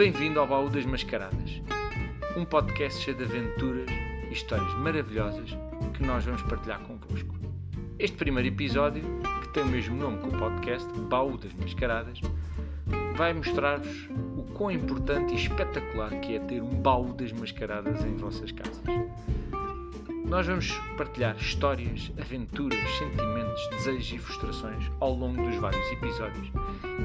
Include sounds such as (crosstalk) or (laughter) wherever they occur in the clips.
Bem-vindo ao Baú das Mascaradas, um podcast cheio de aventuras e histórias maravilhosas que nós vamos partilhar convosco. Este primeiro episódio, que tem o mesmo nome que o podcast, Baú das Mascaradas, vai mostrar-vos o quão importante e espetacular que é ter um baú das mascaradas em vossas casas. Nós vamos partilhar histórias, aventuras, sentimentos, desejos e frustrações ao longo dos vários episódios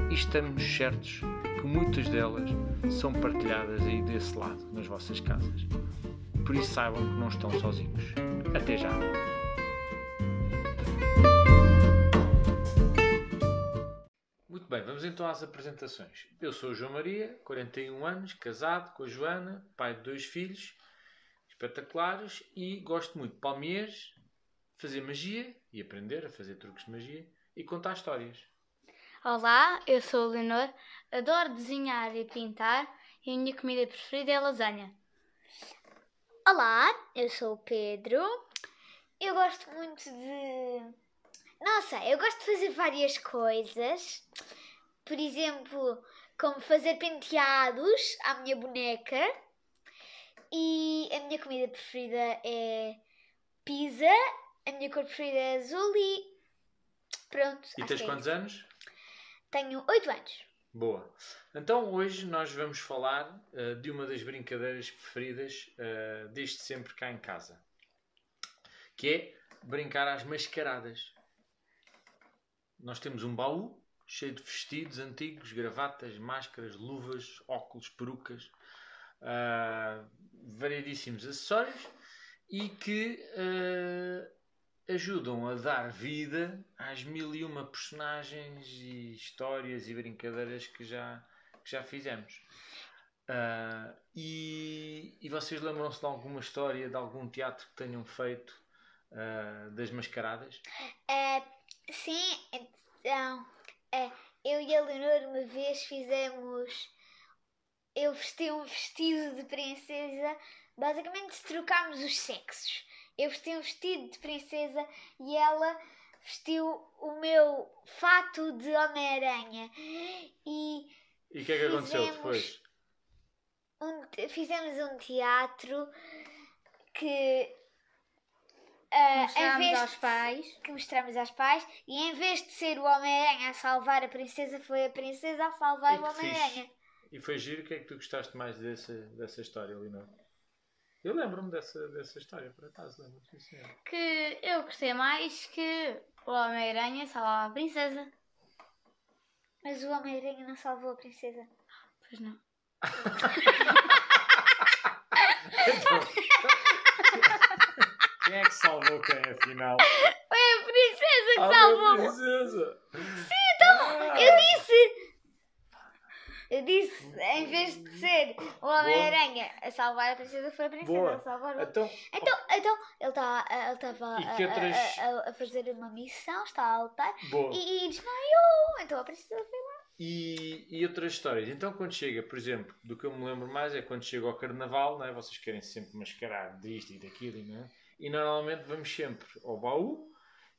e estamos certos que muitas delas são partilhadas aí desse lado, nas vossas casas. Por isso saibam que não estão sozinhos. Até já! Muito bem, vamos então às apresentações. Eu sou o João Maria, 41 anos, casado com a Joana, pai de dois filhos espetaculares e gosto muito de palmiers, fazer magia e aprender a fazer truques de magia e contar histórias. Olá, eu sou a Leonor, adoro desenhar e pintar e a minha comida preferida é lasanha. Olá, eu sou o Pedro. Eu gosto muito de. Nossa, eu gosto de fazer várias coisas. Por exemplo, como fazer penteados à minha boneca. E a minha comida preferida é pizza. A minha cor preferida é azul e. Pronto. E tens é quantos isso. anos? Tenho 8 anos. Boa. Então hoje nós vamos falar eh, de uma das brincadeiras preferidas eh, desde sempre cá em casa, que é brincar às mascaradas. Nós temos um baú cheio de vestidos antigos, gravatas, máscaras, luvas, óculos, perucas, ah, variedíssimos acessórios e que ah, ajudam a dar vida às mil e uma personagens e histórias e brincadeiras que já, que já fizemos. Ah, e, e vocês lembram-se de alguma história, de algum teatro que tenham feito ah, das mascaradas? É, sim, então, é, eu e a Leonor uma vez fizemos. Eu vesti um vestido de princesa, basicamente trocámos os sexos. Eu vesti um vestido de princesa e ela vestiu o meu fato de Homem-Aranha. E E o que é que aconteceu depois? um fizemos um teatro que. em Mostramos aos pais. que mostramos aos pais e em vez de ser o Homem-Aranha a salvar a princesa, foi a princesa a salvar E o Homem-Aranha. E foi giro, o que é que tu gostaste mais dessa, dessa história, Leonor? Eu lembro-me dessa, dessa história, por acaso, lembro-me, sim, senhor. Que eu gostei mais que o Homem-Aranha salvar a princesa. Mas o Homem-Aranha não salvou a princesa. Pois não. (laughs) Quem é que salvou quem, afinal? Foi a princesa que Ah, salvou! a princesa! Ah, Eu disse! Eu disse, em vez de ser o Homem-Aranha a salvar a princesa, foi a princesa Boa. a salvar o Então, Então, então ele tá, ele estava E que outras- a, a- a fazer uma missão, está a lutar boa. e, e desmaiou. Então a princesa foi lá. E, e outras histórias? Então, quando chega, por exemplo, do que eu me lembro mais é quando chega ao carnaval, não é? vocês querem sempre mascarar disto e daquilo, não é? E normalmente vamos sempre ao baú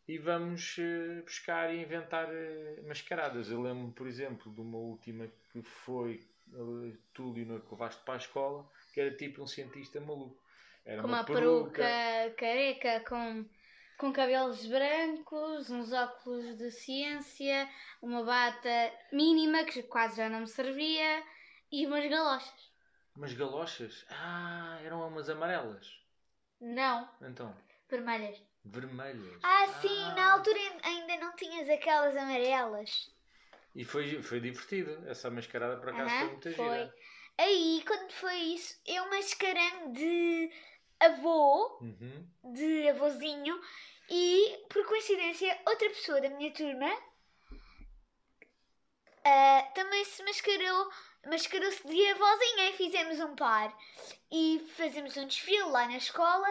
e vamos eh, buscar e inventar eh, mascaradas. Eu lembro-me, por exemplo, de uma última que foi eh, tu, Leonor, que levaste para a escola, que era tipo um cientista maluco. Era Com uma peruca careca, com, com cabelos brancos, uns óculos de ciência, uma bata mínima que quase já não me servia e umas galochas. Umas galochas? Ah, eram umas amarelas. Não, Então, vermelhas. Vermelhas. Ah, sim, na altura ainda não tinhas aquelas amarelas. E foi, foi divertido. Essa mascarada por acaso Aham, foi muito foi. gira. Aí, quando foi isso, eu mascarei de avô, Uhum. de avôzinho, e por coincidência, outra pessoa da minha turma ah, também se mascarou, mascarou-se de avózinha e fizemos um par. E fazemos um desfile lá na escola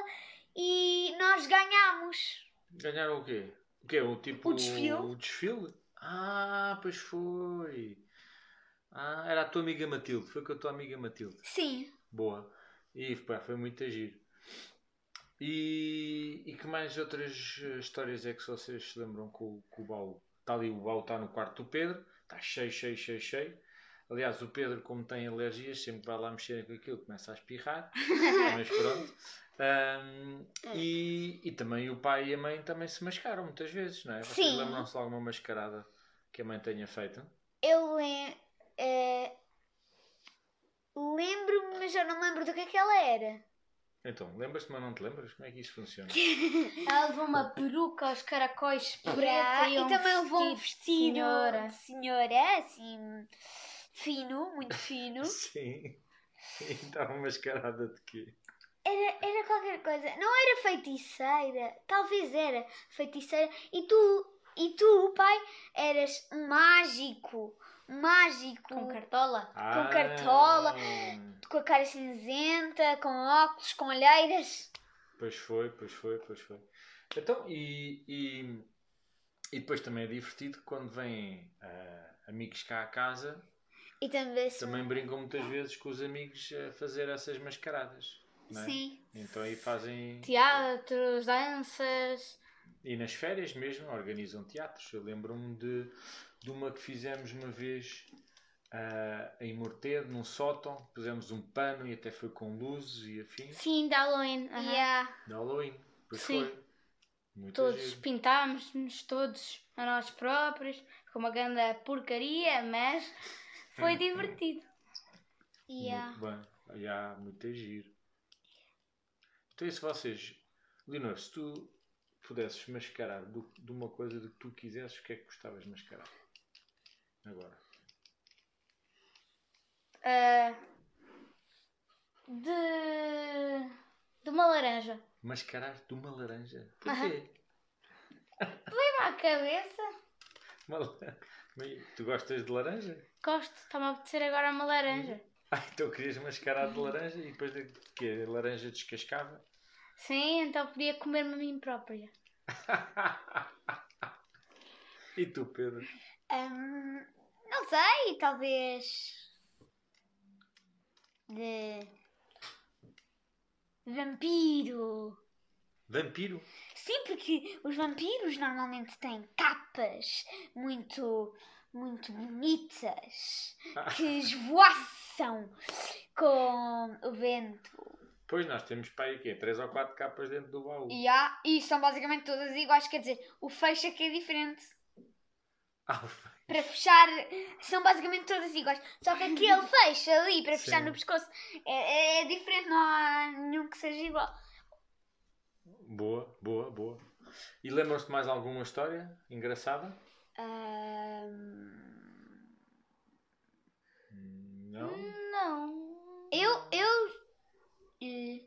e nós ganhámos. Ganharam o quê? O quê? O tipo. O desfile. O desfile? Ah, pois foi. Ah, era a tua amiga Matilde. Foi com a tua amiga Matilde. Sim. Boa. E pá, foi muito agir. E, e que mais outras eh, histórias é que vocês se lembram com, o- com o baú? Está ali, o baú está no quarto do Pedro, está cheio, cheio, cheio, cheio. Aliás, o Pedro, como tem alergias, sempre vai lá mexer com aquilo, começa a espirrar. (laughs) Mas pronto. Ahm, e, e também o pai e a mãe também se mascaram muitas vezes, não é? Vocês Sim. lembram-se de alguma mascarada que a mãe tenha feito? Eu lem- eh, lembro-me, mas já não me lembro do que é que ela era. Então, lembras-te, mas não te lembras? Como é que isso funciona? (laughs) Ela levou uma peruca aos caracóis preta e, e um também levou um vestido senhora. senhora, assim, fino, muito fino. (laughs) Sim. E estava mascarada de quê? Era, era qualquer coisa. Não era feiticeira. Talvez era feiticeira. E tu, e tu, pai, eras mágico. Mágico. Com cartola. Ah, cartola. Com a cara cinzenta, com óculos, com olheiras. Pois foi, pois foi, pois foi. Então, e, e, e depois também é divertido quando vêm ah, amigos cá à casa, E também. se- também brincam muitas vezes com os amigos a fazer essas mascaradas. Não é? Sim. Então aí fazem. Teatros, danças. E nas férias mesmo organizam teatros. Eu lembro-me de, de uma que fizemos uma vez ah, em Morteiro, num sótão. Pusemos um pano e até foi com luzes e afins. Sim, de Halloween. aham. Yeah. De Halloween. Pois Sim. foi. Muito Todos pintámos-nos todos a nós próprios. Com uma grande porcaria, mas foi divertido. Yeah. Muito bem. Já, muito giro. Então, e se vocês, Leonor, se tu pudesses mascarar do- de uma coisa de que tu quisesses, o que é que gostavas de mascarar? Agora. Ah, de. de uma laranja. Mascarar de uma laranja. Porquê? Vem-me à cabeça. (laughs) Tu gostas de laranja? Gosto, está-me a apetecer agora uma laranja. Ah, então querias mascarar de laranja e depois de que a laranja descascava? Sim, então podia comer-me a mim própria. (laughs) e tu, Pedro? Hum, não sei, talvez. De. Vampiro. Vampiro? Sim, porque os vampiros normalmente têm capas muito, muito bonitas que esvoaçam com o vento. Pois nós temos para aí quê? Três ou quatro capas dentro do baú. E, há, e são basicamente todas iguais, quer dizer, o fecho é que é diferente. (laughs) Ah, o fecho. Para fechar, são basicamente todas iguais. Só que aquele (laughs) fecho ali para fechar Sim. no pescoço é, é- é diferente, não há nenhum que seja igual. Boa, boa, boa. E lembram-se de mais alguma história engraçada? Ahm, Não? Não. Eu, eu, eh,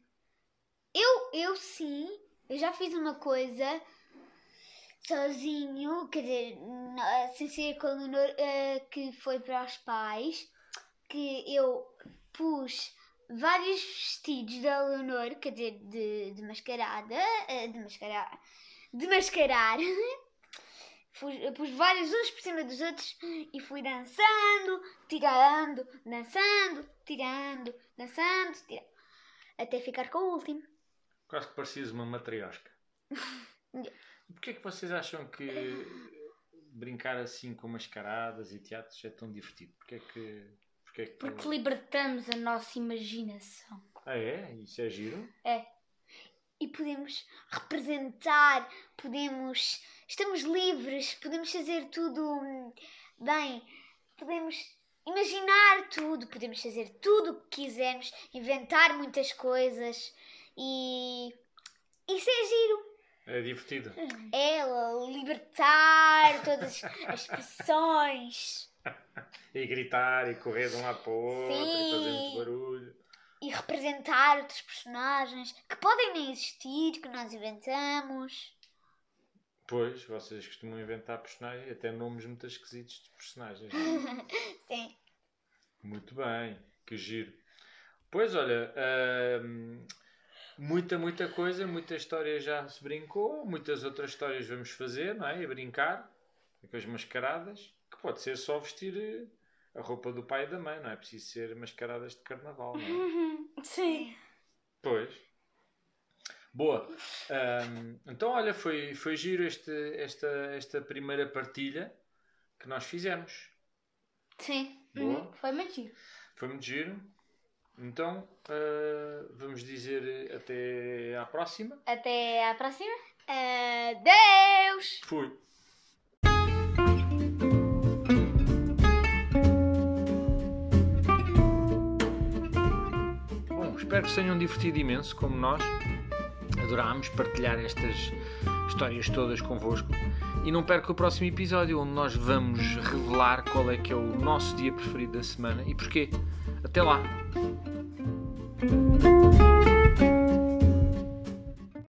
eu, eu sim, eu já fiz uma coisa sozinho, quer dizer, sem ser com a Leonor, eh, que foi para os pais, que eu pus vários vestidos da Leonor, quer dizer, de, de mascarada, eh, de mascarar, de mascarar. (laughs) Pus, pus vários uns por cima dos outros e fui dançando, tirando, dançando, tirando, dançando, tirando, até ficar com o último. Quase que parecias uma matriosca. (laughs) Porquê é que vocês acham que brincar assim com mascaradas e teatros é tão divertido? Porquê é que... É que... Porque libertamos a nossa imaginação. Ah é? Isso é giro? E podemos representar, podemos. Estamos livres, podemos fazer tudo hum, bem, podemos imaginar tudo, podemos fazer tudo o que quisermos, inventar muitas coisas e. Isso é giro. É divertido. É libertar todas as expressões (laughs) E gritar e correr de um lado para o outro e Sim. fazer muito barulho. e representar outros personagens que podem nem existir, que nós inventamos. Pois, vocês costumam inventar personagens, até nomes muito esquisitos de personagens. não é? (laughs) Sim. Muito bem, que giro. Pois olha, hum, muita, muita coisa, muita história já se brincou, muitas outras histórias vamos fazer, não é? A brincar, com as mascaradas, que pode ser só vestir eh, a roupa do pai e da mãe, não é preciso ser mascaradas de carnaval, não é? Sim. Pois. Boa. Hum, então, olha, foi, foi giro este, esta, esta primeira partilha que nós fizemos. Sim. Boa. Uhum, Foi muito giro. Foi muito giro. Então, eh, vamos dizer até à próxima. Até à próxima. Adeus! Fui. Espero que se tenham divertido imenso, como nós. Adorámos partilhar estas histórias todas convosco. E não perca o próximo episódio, onde nós vamos revelar qual é que é o nosso dia preferido da semana e porquê. Até lá!